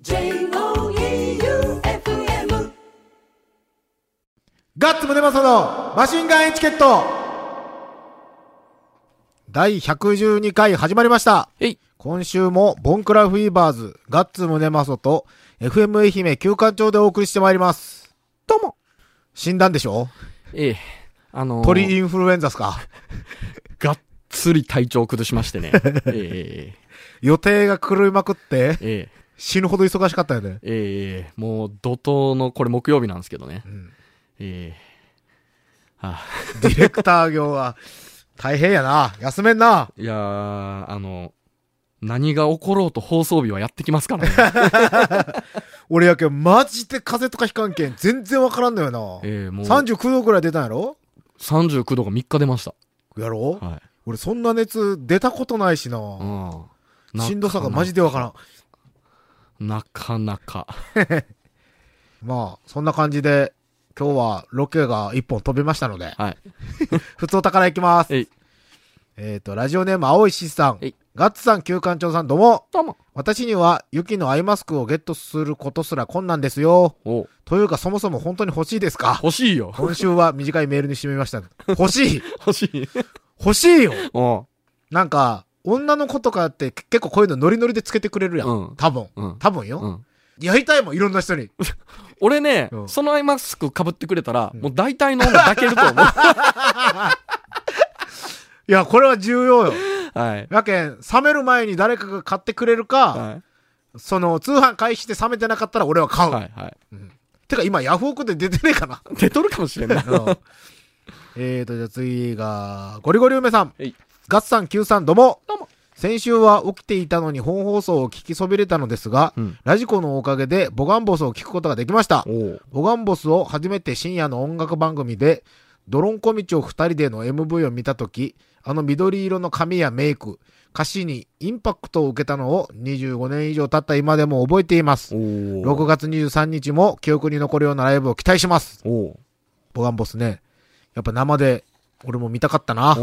J-O-E-U-F-M ガッツムネマソのマシンガンエチケット第112回始まりました。えい。今週もボンクラフィーバーズ、ガッツムネマソと FM 愛媛旧館長でお送りしてまいります。どうも。死んだんでしょ？ええ。あのー、鳥インフルエンザっすか？がっつり体調を崩しましてね。ええ予定が狂いまくってええ死ぬほど忙しかったよね。ええもう怒涛の、これ木曜日なんですけどね。んええあディレクター業は大変やな。休めんな。いやー、あの、何が起ころうと放送日はやってきますからね。俺やけん、マジで風邪とかひかんけん、全然わからんのよな。ええもう、39度くらい出たんやろ？39度が3日出ました。やろ？はい。俺そんな熱出たことないしな。うん。しんどさがマジでわからん。なかなか。まあ、そんな感じで、今日はロケが一本飛びましたので、はい。普通お宝いきます。えい。えっ、と、ラジオネーム青石さんガッツさん、旧館長さん、どうも。どうも。私には、雪のアイマスクをゲットすることすら困難ですよ。おというか、そもそも本当に欲しいですか？欲しいよ。今週は短いメールにしてみました。欲しい 欲しい。欲しいよおなんか、女の子とかって結構こういうのノリノリでつけてくれるやん。うん多分。うん。多分よ、うん。やりたいもん、いろんな人に。俺ね、うんそのアイマスク被ってくれたら、もう大体の女抱けると思う。いや、これは重要よ。はい。やけん、冷める前に誰かが買ってくれるか、はその、通販開始して冷めてなかったら俺は買い。う。はい。はい。てか今、ヤフオクで出てねえかな。出とるかもしれんない。うんえーと、じゃあ次が、ゴリゴリ梅さんはい。ガッツさん、Q さん、どうも。どうも。先週は起きていたのに本放送を聞きそびれたのですが、うん。ラジコのおかげでボガンボスを聞くことができました。ボガンボスを初めて深夜の音楽番組で、ドロンコ道を二人での MV を見たとき、あの緑色の髪やメイク、歌詞にインパクトを受けたのを25年以上経った今でも覚えています。おう6月23日も記憶に残るようなライブを期待します。ボガンボスね。やっぱ生で、俺も見たかったな。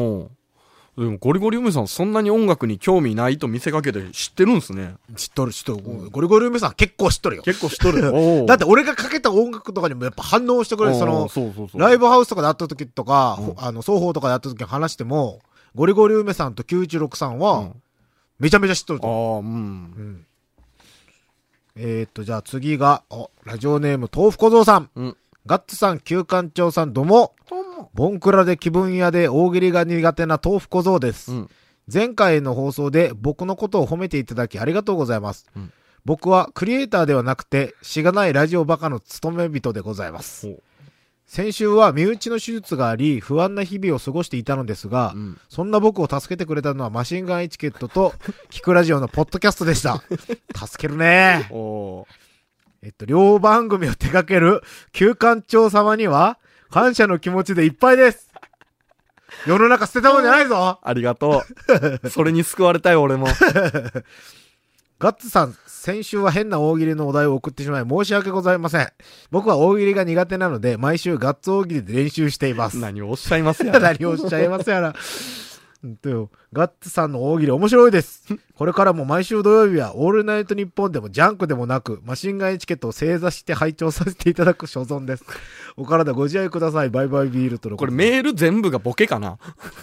でもゴリゴリ梅さんそんなに音楽に興味ないと見せかけて知ってるんすね。知っとる、知っとる。ゴリゴリ梅さん結構知っとるよ。結構知っとる。だって俺がかけた音楽とかにもやっぱ反応してくれる。その、そうそうそう。ライブハウスとかで会った時とか、うんほあの、双方とかで会った時に話しても、ゴリゴリ梅さんと916さんは、うんめちゃめちゃ知っとるあと。あ、うんう。ん。えー、っと、じゃあ次が、お、ラジオネーム豆腐小僧さん。うん。ガッツさん、旧館長さん、どうも。どうも。ボンクラで気分屋で大喜利が苦手な豆腐小僧です。うん。前回の放送で僕のことを褒めていただきありがとうございます。うん僕はクリエイターではなくて、しがないラジオバカの務め人でございます。先週は身内の手術があり、不安な日々を過ごしていたのですが、うん。そんな僕を助けてくれたのはマシンガンエチケットと、キクラジオのポッドキャストでした。助けるね。えっと、両番組を手掛ける旧館長様には、感謝の気持ちでいっぱいです。世の中捨てたもんじゃないぞありがとう。それに救われたよ、俺も。ガッツさん、先週は変な大喜利のお題を送ってしまい申し訳ございません。僕は大喜利が苦手なので、毎週ガッツ大喜利で練習しています。何をおっしゃいますやら。何をおっしゃいますやら。うんとよガッツさんの大喜利面白いです。これからも毎週土曜日はオールナイトニッポンでもジャンクでもなく、マシンガンエチケットを正座して拝聴させていただく所存です。お体ご自愛ください。バイバイビールとのこれメール全部がボケかな？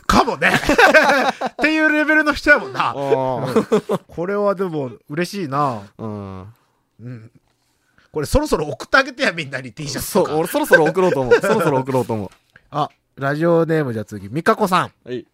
かもねっていうレベルの人やもんな。あ これはでも嬉しいな。あ。うん。うん。これそろそろ送ってあげてや、みんなに T シャツそう。俺そろそろ送ろうと思う。そろそろ送ろうと思う。あ、ラジオネームじゃあ次、みかこさん。はい。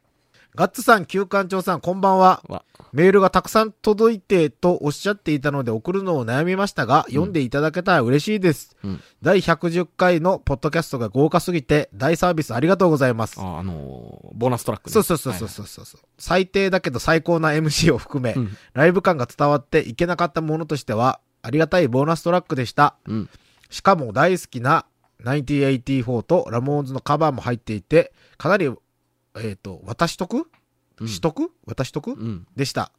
ガッツさん、旧館長さん、こんばんは。わ。メールがたくさん届いてとおっしゃっていたので送るのを悩みましたが、読んでいただけたら嬉しいです。うん第110回のポッドキャストが豪華すぎて大サービスありがとうございます。あ、あのー、ボーナストラックねそうそうそうそうそうそう、最低だけど最高な MC を含め、うんライブ感が伝わっていけなかったものとしては、ありがたいボーナストラックでした。うん。しかも大好きな1984とラモーンズのカバーも入っていて、かなり、えっ、と、私得うん取得私得うん。でした。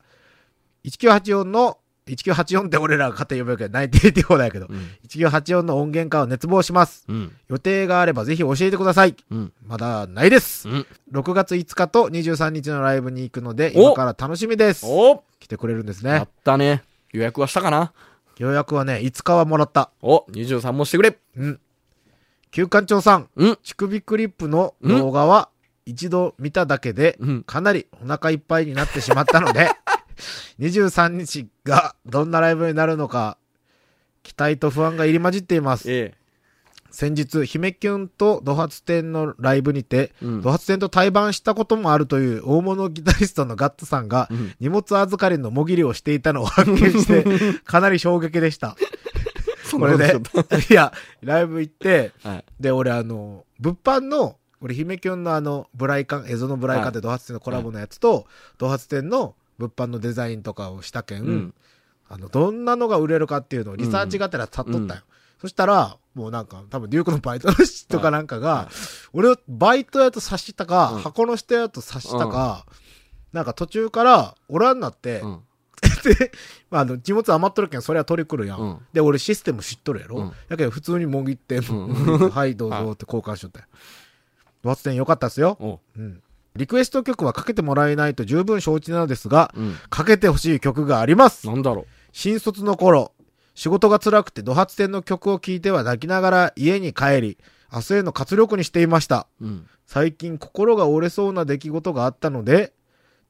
1984の、1984って俺らが勝手に読めるけど、1984だけど、うん。1984の音源化を熱望します。うん。予定があればぜひ教えてください。うん。まだないです。うん。6月5日と23日のライブに行くので、お今から楽しみです。お来てくれるんですやねっ。たね。予約はしたかな？予約はね、5日はもらった。お、23もしてくれ。うん。旧館長さん、うん。乳首クリップの動画は一度見ただけで、うん。かなりお腹いっぱいになってしまったので、23日がどんなライブになるのか、期待と不安が入り混じっています。え先日、姫キュンとド発展のライブにて、え。うんド。発展と対バンしたこともあるという大物ギタリストのガッツさんが、うん荷物預かりのもぎりをしていたのを発見して、かなり衝撃でした。これで、いや、ライブ行って、はい。で、俺あの、物販の、俺、姫キュンのあの、ブライカン、エゾのブライカンってドハツ店のコラボのやつと、ドハツ店の物販のデザインとかをしたけん、うん。あの、どんなのが売れるかっていうのをリサーチがてら立っとったよ。そしたら、もうなんか、多分デュークのバイトの人かなんかが、俺をバイトやと察したか、うん箱の人やと察したか、なんか途中から、おらんなって、うん。で、まあ、あの、荷物余っとるけん、それは取り来るやん。うんで、俺システム知っとるやろ。うんやけど、普通にもぎって、んはい、どうぞって交換しとったよ。ドハツ店よかったっすよ。おうん。リクエスト曲はかけてもらえないと十分承知なのですが、うん。かけてほしい曲があります。なんだろ新卒の頃、仕事が辛くてドハツ店の曲を聴いては泣きながら家に帰り、明日への活力にしていました。う。うん。最近心が折れそうな出来事があったので、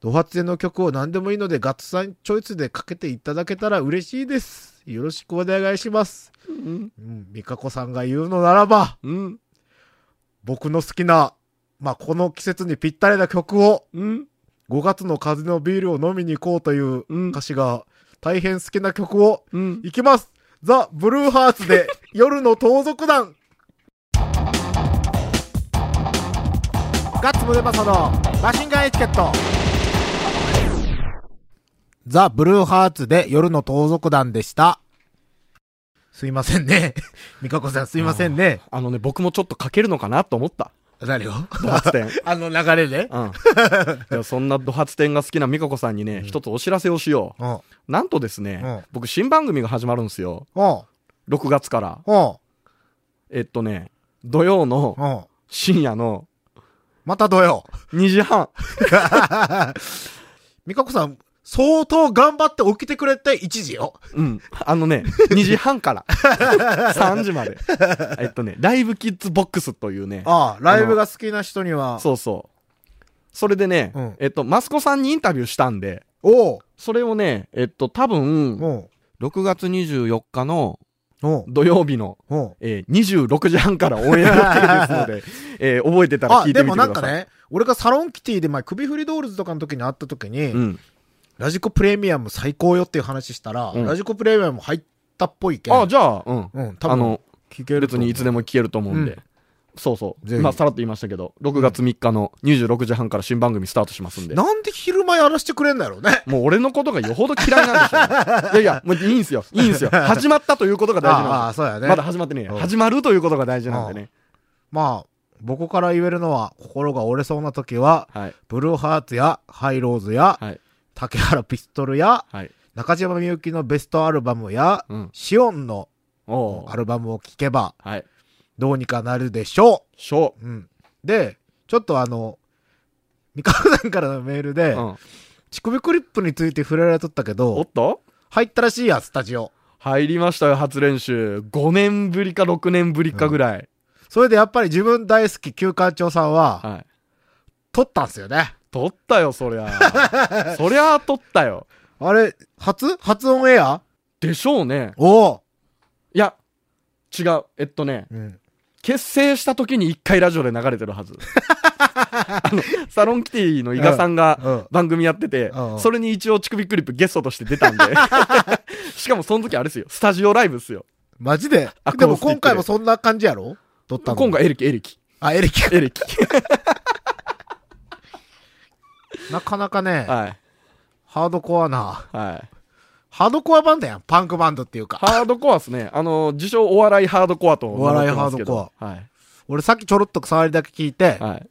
ドハツ店の曲を何でもいいのでガッツさんチョイスでかけていただけたら嬉しいです。よろしくお願いします。うん。うん、ミカコさんが言うのならば、うん。僕の好きな、まあ、この季節にぴったりな曲を、うん。5月の風のビールを飲みに行こうといううん歌詞が大変好きな曲をうん。いきます。ザ・ブルーハーツで夜の盗賊団。ガッツムデパソのマシンガンエチケット。ザ・ブルーハーツで夜の盗賊団でした。すいませんね。ミカコさんすいませんね。あのね、僕もちょっとかけるのかなと思った。何を？ドハツ店。あの流れで？うん。いや、そんなドハツ店が好きな美香子さんにね、一つお知らせをしようん。う。なんとですね、うん僕新番組が始まるんですよ。うん。6月から。うん。えっとね、土曜のうん。深夜のまたどよ。2時半。ミカコさん、相当頑張って起きてくれて1時よ。うん。あのね、2時半から3時まで。えっとね、ライブキッズボックスというね、ああ、ライブが好きな人には。そうそう。それでね、うんえっと、マスコさんにインタビューしたんで、おう。それをね、えっと、多分、おう。6月24日の。土曜日の。えー、26時半からオンエア予定ですので、えー覚えてたらあ、聞いてでもみてください。なんかね、俺がサロンキティで前、首振りドールズとかの時に会った時に、うん。ラジコプレミアム最高よっていう話したら、うんラジコプレミアム入ったっぽいけん。あ、じゃあ、うん。うん、多分、あの、聞ける別にいつでも。も聞けると思うんで。うんそうそう。ぜひまあ、さらっと言いましたけど、6月3日の26時半から新番組スタートしますんで。なんで昼間やらしてくれんだろうね。もう俺のことがよほど嫌いなんでしょ。いやいや、もういいんすよ。いいんすよ。始まったということが大事ああ、なんでそうやね。す。まだ始まってねえようん始まるということが大事なんでね。まあ、僕から言えるのは、心が折れそうな時は、はい。ブルーハーツやハイローズや、はい。竹原ピストルや、はい。中島みゆきのベストアルバムや、うん。シオンのアルバムを聴けば、はい。どうにかなるでしょしょう。うん。で、ちょっとあの、三河さんからのメールで、う。うん。乳首クリップについて触れられとったけおどっ、と入ったらしいや、スタジオ。入りましたよ、初練習。5年ぶりか6年ぶりかぐらい。それでやっぱり自分大好き旧館長さんは、はい。撮ったんすよね。撮ったよ、そりゃ。そりゃ撮ったよ。あれ、初？初オンエア？でしょうね。おお、いや、違う。えっとね、うん。結成した時に一回ラジオで流れてるはず。あの、サロンキティの伊賀さんがうん。番組やっててうんうん、それに一応乳首クリップゲストとして出たんで。しかもその時あれですよ。スタジオライブっすよ。マジで？アでも今回もそんな感じやろ？撮ったの。今回エレキ、エレキ。あ、エレキ。エレキ。なかなかね、はい。ハードコアな、はい。ハードコアバンドやん。パンクバンドっていうか。ハードコアっすね。あの、自称お笑いハードコアとお笑い名乗ってますけどハはい。俺さっきちょろっと触りだけ聞いて、はい。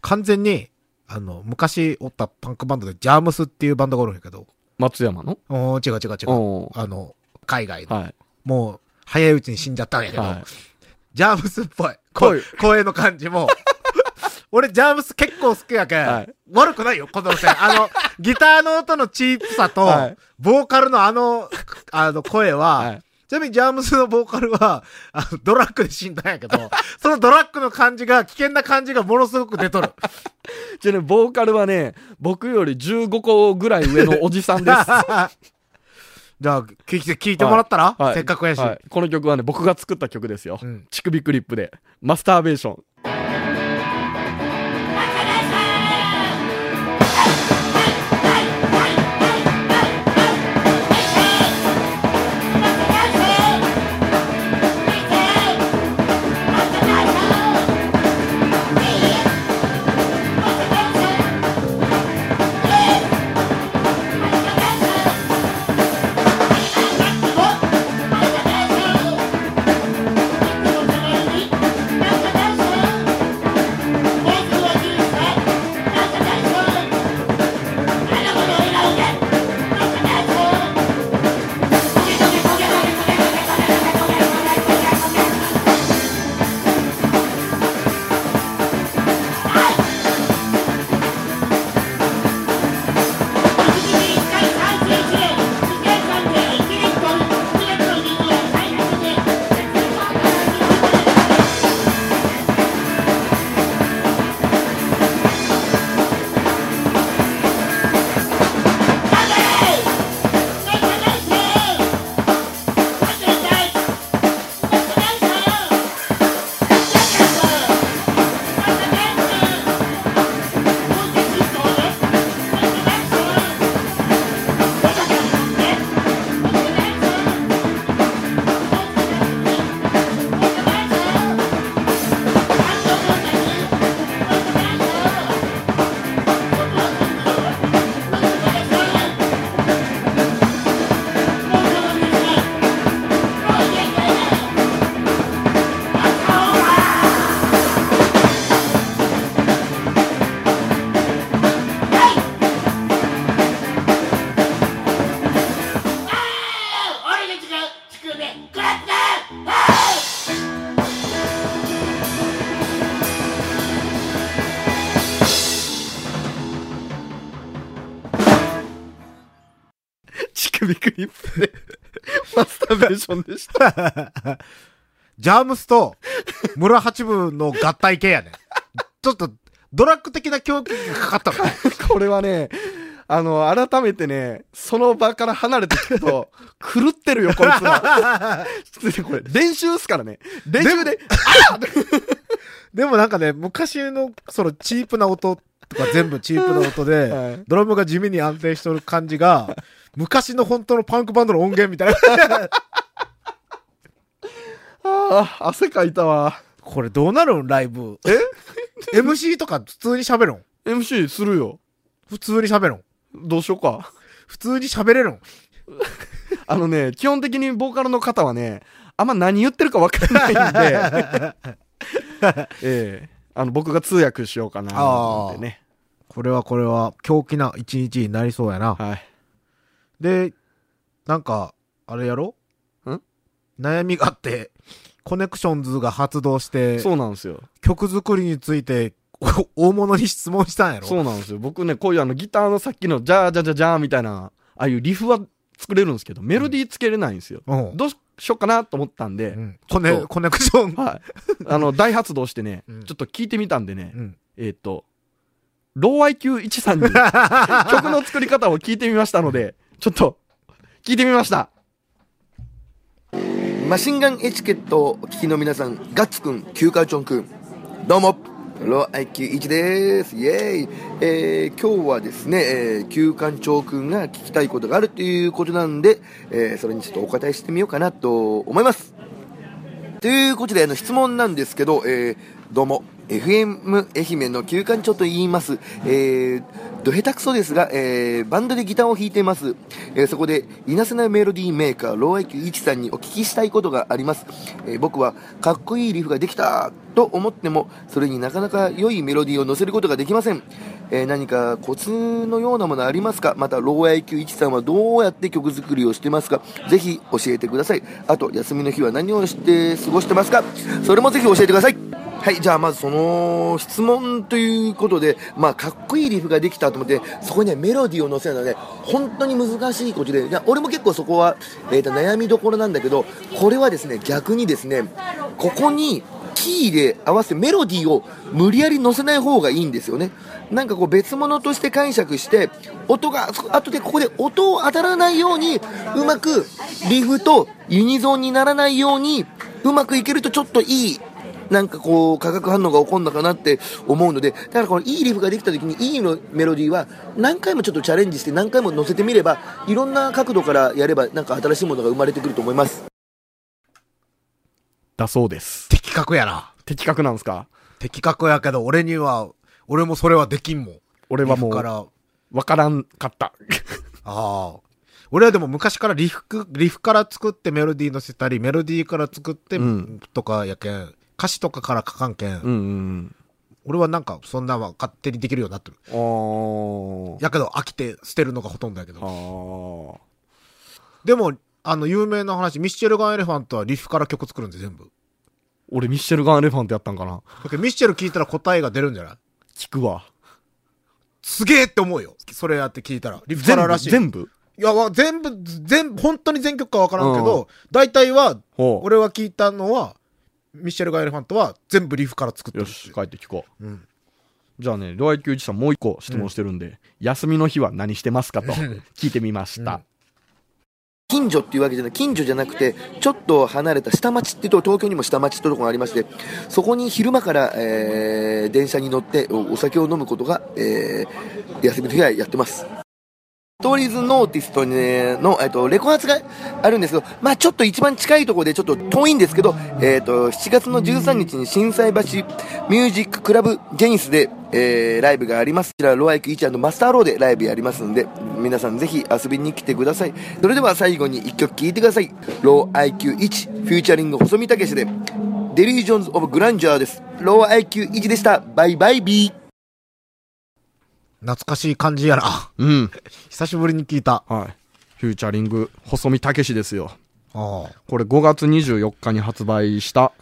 完全に、あの、昔おったパンクバンドでジャームスっていうバンドがおるんやけど、松山の？おー違う違う違う。あの、海外の。はい。もう、早いうちに死んじゃったんやけど、はい。ジャームスっぽい。ぽい声の感じも。俺、ジャームス結構好きやけん、はい悪くないよ、この線。あの、ギターの音のチープさと、はいボーカルのあの、あの声は、はい。ちなみにジャームスのボーカルは、あの、ドラッグで死んだんやけど、そのドラッグの感じが、危険な感じがものすごく出とる。じゃあね、ボーカルはね、僕より15個ぐらい上のおじさんです。じゃあ、聞いて、聞いてもらったら、はいせっかくやし。はいこの曲はね、僕が作った曲ですよ。うん乳首クリップで、マスターベーション。首クリップで、マスターベーションでした。ジャームスと村八分の合体系やね。ちょっと、ドラッグ的な狂気がかかったのね。これはね、あの、改めてね、その場から離れて聞くと、狂ってるよ、こいつら。これ、練習っすからね。練習で、でもなんかね、昔の、そのチープな音とか全部チープな音で、はいドラムが地味に安定しとる感じが、昔の本当のパンクバンドの音源みたいな。ああ、汗かいたわ。これどうなるん？ライブ。え？MC とか普通に喋るん ?MC するよ。普通に喋るん？どうしようか。普通に喋れるん？あのね、基本的にボーカルの方はね、あんま何言ってるか分かんないんで、ええあの、僕が通訳しようかな、ってね。これはこれは狂気な一日になりそうやな。はい。で、なんか、あれやろ？ん？悩みがあって、コネクションズが発動して、そうなんですよ。曲作りについて、お 大物に質問したんやろ？そうなんですよ。僕ね、こういうあのギターのさっきのジャージャージャージャーみたいな、ああいうリフは作れるんですけど、メロディーつけれないんですよ。うん。どうしようかなと思ったんで、うんコネ、コネクション。はい。あの、大発動してね、うんちょっと聞いてみたんでね、うん。えっ、と、ロー IQ1 さんに曲の作り方を聞いてみましたので、ちょっと、聞いてみました。マシンガンエチケットをお聞きの皆さん、ガッツくん、キューカーチョンくん、どうも、ロー IQ1 です。イェーイ。えー、今日はですね、えー、旧館長くんが聞きたいことがあるということなんで、えー、それにちょっとお答えしてみようかなと思います。ということで、あの、質問なんですけど、えー、どうも、FM 愛媛の九官鳥と言います。えー、ど下手くそですが、えー、バンドでギターを弾いています。えー、そこで、いなせなメロディーメーカー、 LOW IQ 01 さんにお聞きしたいことがあります。えー、僕は、かっこいいリフができたと思っても、それになかなか良いメロディーを乗せることができません。えー、何かコツのようなものありますか？また、 LOW IQ 01 さんはどうやって曲作りをしてますか？ぜひ教えてください。あと、休みの日は何をして過ごしてますか？それもぜひ教えてください。はい、じゃあまずその質問ということで、まあかっこいいリフができたと思って、そこにねメロディーを乗せるのはね、本当に難しいことで、いや俺も結構そこは、えー、と悩みどころなんだけど、これはですね、逆にですね、ここにキーで合わせてメロディーを無理やり乗せない方がいいんですよね。なんかこう別物として解釈して、音が、そ後でここで音を当たらないように、うまくリフとユニゾンにならないように、うまくいけるとちょっといいなんかこう化学反応が起こるのかなって思うのでだからこのいいリフができた時にいいのメロディーは何回もちょっとチャレンジして何回も乗せてみればいろんな角度からやればなんか新しいものが生まれてくると思いますだそうです。的確やな。的確なんですか？的確やけど、俺には、俺もそれはできんもん。俺はもうわからんかった。ああ。俺はでも昔からリフク、リフから作ってメロディー乗せたり、メロディーから作って、うんとかやけん、歌詞とかから書かんけん、うんうん俺はなんかそんなは勝手にできるようになってる。やけど飽きて捨てるのがほとんどやけど。あでも、あの、有名な話、ミッシェルガン・エレファントはリフから曲作るんで全部。俺ミッシェルガン・エレファントやったんかなだけどミッシェル聞いたら答えが出るんじゃない？聞くわ。すげえって思うよ。それやって聞いたら。リフかららしい。全部？いや、わ全部、全部、本当に全曲かわからんけど、大体は。俺は聞いたのは、ミッシェルガン・エレファントは全部リフから作ってるってよし、帰って聞こう。うん。じゃあね、両愛久一さんもう一個質問してるんで、休みの日は何してますかと 聞いてみました。近所っていうわけじゃない近所じゃなくてちょっと離れた下町っていうと東京にも下町ってとこがありましてそこに昼間から、えー電車に乗っておお酒を飲むことが、えー休みの日はやってます Stories Noticed、の、えっと、レコ発があるんですけど、まあちょっと一番近いところでちょっと遠いんですけど、えっと、7月の13日に心斎橋 Music Club JANUS で、えーライブがあります。こちら、 LOW IQ 01 MASTER LOW でライブやりますんで、皆さんぜひ遊びに来てください。それでは最後に一曲聴いてください。 LOW IQ 01 featuring 細美武士で、 Delusions of Grandeur です。 LOW IQ 01 でした。バイバイビー。懐かしい感じやな。うん。久しぶりに聞いた。はい。 Featuring、細美武士ですよ。ああ。これ5月24日に発売した、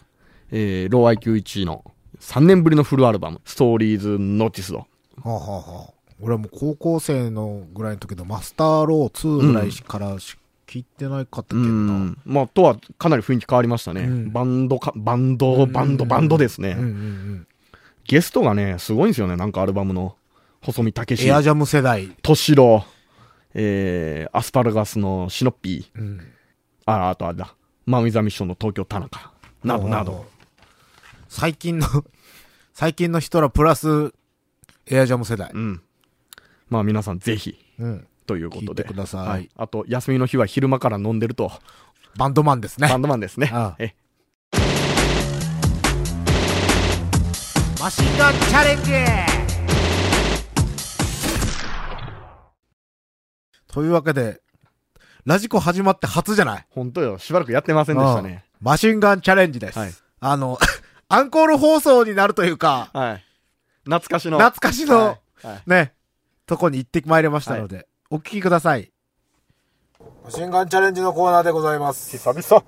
えー、ロー IQ1 の3年ぶりのフルアルバム、 Stories Noticed。はあ、はあはあ、俺はもう高校生のぐらいの時のマスターロー2ぐらいからし聞いてないかったけうどな。ん。まあ、とはかなり雰囲気変わりましたね。うんバンドか、バンド、バンド、バンドですね。うんうんうん。ゲストがね、すごいんですよね、なんかアルバムの。細見武士エ、アジャム世代。トシロ、えー、アスパラガスのシノッピー、うん。あ、あとあれだ、マン・ウィザ・ミッションの東京田中、などなど。。最近の、最近の人らプラス、エアジャム世代う。ん。まあ皆さんぜひ、うん。ということで。聞いてくださいはい。あと、休みの日は昼間から飲んでると、バンドマンですねバ。ンドマンですね。ああえマシンガンチャレンジというわけで、ラジコ始まって初じゃない？本当よ、しばらくやってませんでしたね。マシンガンチャレンジです。はいあの、アンコール放送になるというか、はい。懐かしの。懐かしの、はいはいね、とこに行ってまいりましたので、お聞きください。マシンガンチャレンジのコーナーでございます。久々。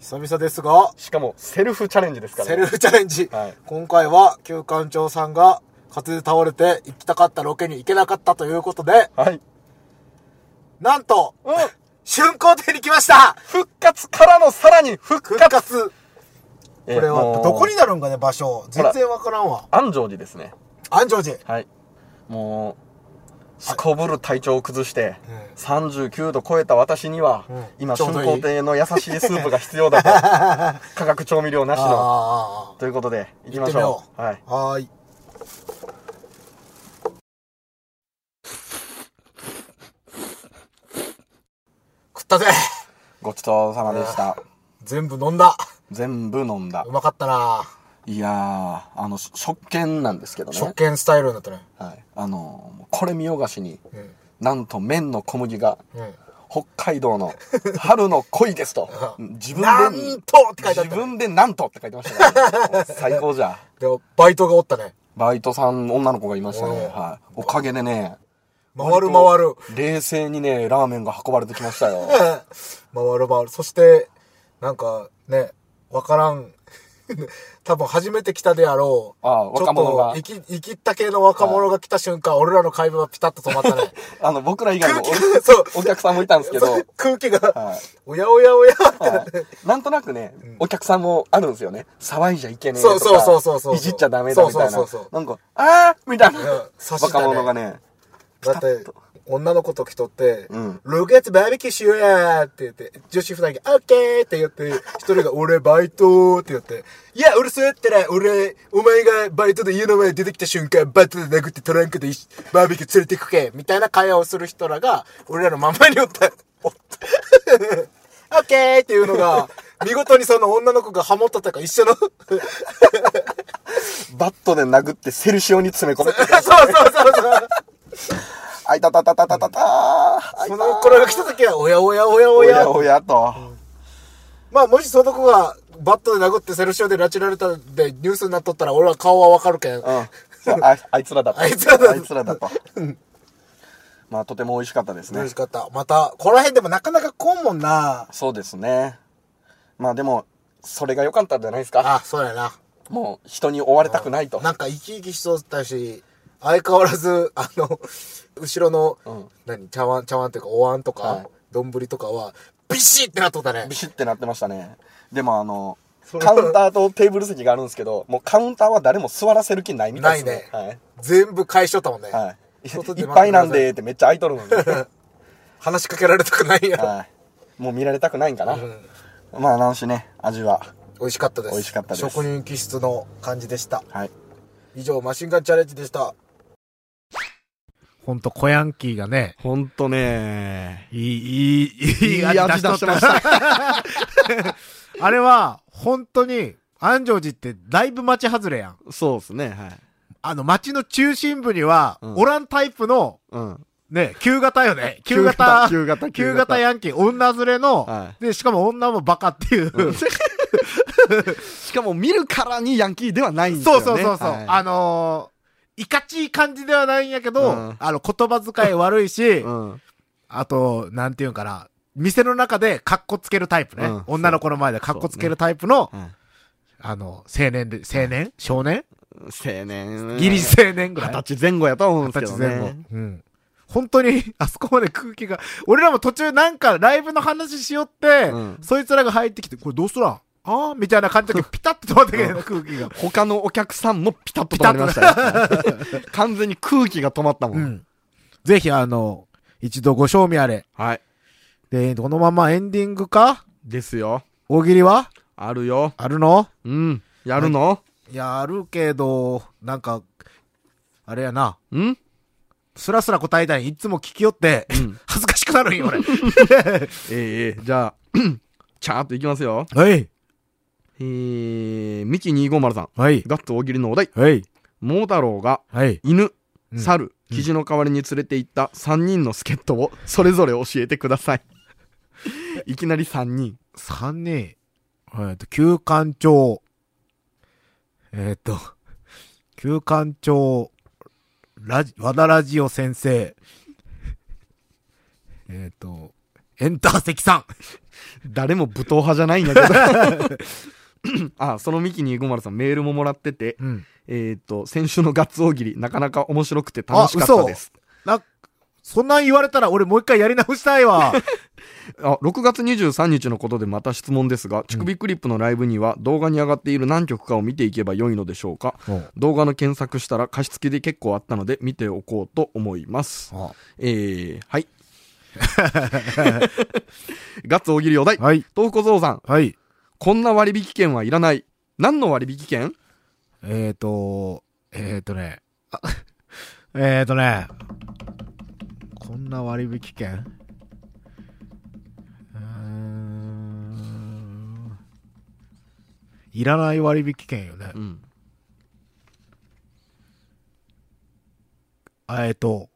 久々ですが、しかも、セルフチャレンジですからセルフチャレンジ。はい今回は、旧館長さんが、風邪で倒れて行きたかったロケに行けなかったということで、はい。なんと、うん。春光亭に来ました復活からのさらに復復活えーこれは、どこになるんかね、場所。全然わからんわ。安城寺ですね。安城寺。はい。もう、すこぶる体調を崩して、うん39度超えた私には、うん今、春光亭の優しいスープが必要だと。化学調味料なしの。あということで、行きましょう。はい。あ、はーい。ったぜごちそうさまでした。全部飲んだ全部飲んだう。まかったないやー、あの、し食券なんですけどね。食券スタイルになったね。はい。あの、これ見よがしに、うん。なんと麺の小麦が、うん。北海道の 春の恋ですと。自分で、なんとって書いてあった自分でなんとって書いてましたから、ね、最高じゃ。でも、バイトがおったね。バイトさん、女の子がいましたね。はい。おかげでね、回る回る。冷静にね、ラーメンが運ばれてきましたよ。回る回る。そして、なんかね、わからん 多分初めて来たであろう。ああちょっ若者がと、生き、生きった系の若者が来た瞬間、俺らの会話はピタッと止まったね。あの、僕ら以外の。おお客さんもいたんですけど、空気が、はいおやおやおやってなって。はいなんとなくね、お客さんもあるんですよね。騒いじゃいけねえとか。そうそうそうそうそういじっちゃダメだみたいな。そうそうそうなんか、あーみたいな若者がね。だって、女の子と来とって、うん6月バーベキューしようやーって言って、女子二人が、オッケーって言って、一人が、俺バイトって言って、いや、俺そうやったら、俺、お前がバイトで家の前に出てきた瞬間、バットで殴ってトランクでバーベキュー連れてくけ、みたいな会話をする人らが、俺らのまんまにおった。おったオッケーっていうのが、見事にその女の子がハモったから一緒の、そうバットで殴ってセルシオに詰め込めて。そうそうそう。あいたたたたたたたー。その子らが来た時は、おやおやおやおやおや。おやと。まあ、もしその子がバットで殴ってセルシオで拉致られたでニュースになっとったら俺は顔はわかるけん。うん。そうああいつらだと。あいつらだあいつらだと。まあ、とても美味しかったですね嬉し。かった。また、この辺でもなかなか来んもんな。そうですね。まあでも、それが良かったんじゃないですか。あ、そうやな。もう、人に追われたくないと。なんか生き生きしとったし、相変わらず、あの、後ろの、うん何、茶碗、茶碗っていうかお椀とはいか、丼、とかは、ビシッってなっとったねビ。シッてなってましたね。でもあのカウンターとテーブル席があるんですけど、もうカウンターは誰も座らせる気ないみたいですね。ない全部返しとったもんね。はい。はい。っぱいなんでってめっちゃ空いとるのに。話しかけられたくないやろ。はい。もう見られたくないんかな。うんまあ、なんしね、味は。美味しかったです。美味しかったです職人気質の感じでした。はい。以上、マシンガンチャレンジでした。ほんと、小ヤンキーがね、ほんとねいい、いい、いいい味出してました。あれは、本当に、安城寺ってだいぶ町外れやん。そうですね、はい。あの、町の中心部には、うんオランタイプの、うん。ね、旧型よね。旧型、旧型、旧型ヤンキー、女連れの、はで、しかも女もバカっていう、しかも見るからにヤンキーではないんですよね。そうそうそうそう、はいあのー、いかちい感じではないんやけど、うんあの、言葉遣い悪いし、うん。あと、なんていうんかな、店の中でカッコつけるタイプね。うん女の子の前でカッコつけるタイプの、はいあの、青年で、青年？少年？青年。ギリ青年ぐらい？二十歳前後やと思うん二ですけど十歳前後ね。。うん。本当に、あそこまで空気が、俺らも途中なんかライブの話しよって、うんそいつらが入ってきて、これどうすらん？ああみたいな感じで ピタッと止まったけどな、空気が。他のお客さんもピタッと止まりましたよ。完全に空気が止まったも。うんん。ぜひあの、一度ご賞味あれ。はい。で、このままエンディングか？ですよ。大喜利は？あるよ。あるの？うん。やるの？やるけど、なんか、あれやな。ん？スラスラ答えたいいつも聞きよって、うん。恥ずかしくなるんよ、俺。ええええじゃあ、チャーっといきますよ。はい。えー、ミキ250さん。はい。ガッツ大喜利のお題。はい。桃太郎がはい。犬、うん猿、生地の代わりに連れて行った3人の助っ人をそれぞれ教えてください。いきなり3人。三人。えっと、旧館長。えっと、旧館長、ラジ、和田ラジオ先生。えっと、エンター関さん。誰も武闘派じゃないんやけど。あ、そのミキ250さんメールももらってて、うん。えっ、と、先週のガッツ大喜利、なかなか面白くて楽しかったです。な、そんなん言われたら俺もう一回やり直したいわ。あ、6月23日のことでまた質問ですが、乳首クリップのライブには動画に上がっている何曲かを見ていけば良いのでしょうか動画の検索したら貸し付けで結構あったので見ておこうと思います。あえー、はい。ガッツ大喜利お題。はい。東小僧さん、はい。こんな割引券はいらない。何の割引券？えっ、ー、と、えっ、ー、とね、あ。えっとね、こんな割引券？いらない割引券よね。うん。あえっと、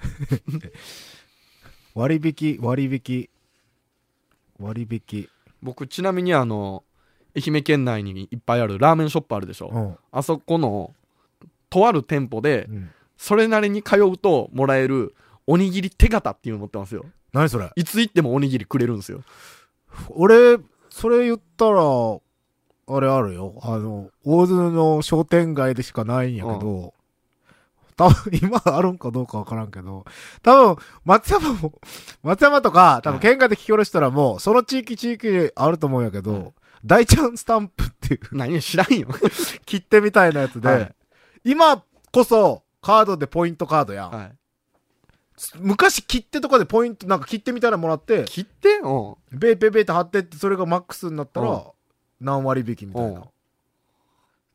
割引、割引、割引。僕、ちなみにあの、愛媛県内にいっぱいあるラーメンショップあるでしょ？うん。あそこの、とある店舗でう、ん。それなりに通うともらえる、おにぎり手形っていうの持ってますよ。何それ？いつ行ってもおにぎりくれるんですよ。俺、それ言ったら、あれあるよ。あの、大津の商店街でしかないんやけど、多分、今あるんかどうかわからんけど、多分、松山も、松山とか、多分県外で聞き下ろしたらもう、その地域地域であると思うんやけど、はい大ちゃんスタンプっていう何知らんよ。切手みたいなやつで、はい今こそ、カードでポイントカードやん。はい。昔切手とかでポイント、なんか切手みたいなのもらって、切ってうん。ベイペイペイって貼ってって、それがマックスになったうんら、何割引きみたいうんな。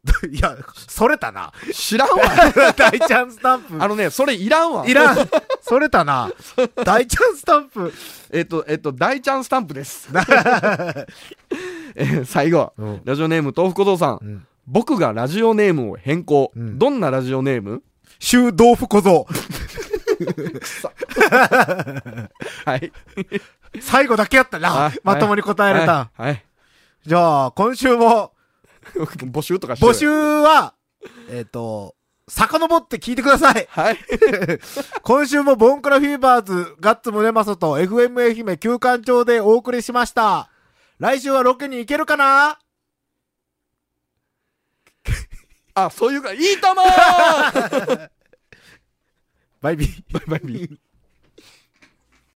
いや、それたな。知らんわ。大ちゃんスタンプ。あのね、それいらんわ。いらん。それたな。大ちゃんスタンプ。えっと、えっと、大ちゃんスタンプです。えー最後。うん。ラジオネーム、豆腐小僧さん。うん。僕がラジオネームを変更。うんどんなラジオネーム？臭豆腐小僧。はい。最後だけやったなはい。まともに答えれた。はい。はいじゃあ、今週も、募集とかして募集は、えっ、と、遡って聞いてください。はい。今週もボンクラフィーバーズ、ガッツムネマソと FM 愛媛旧館長でお送りしました。来週はロケに行けるかな？あ、そういうか、いいともー バイビー。バイバイビー。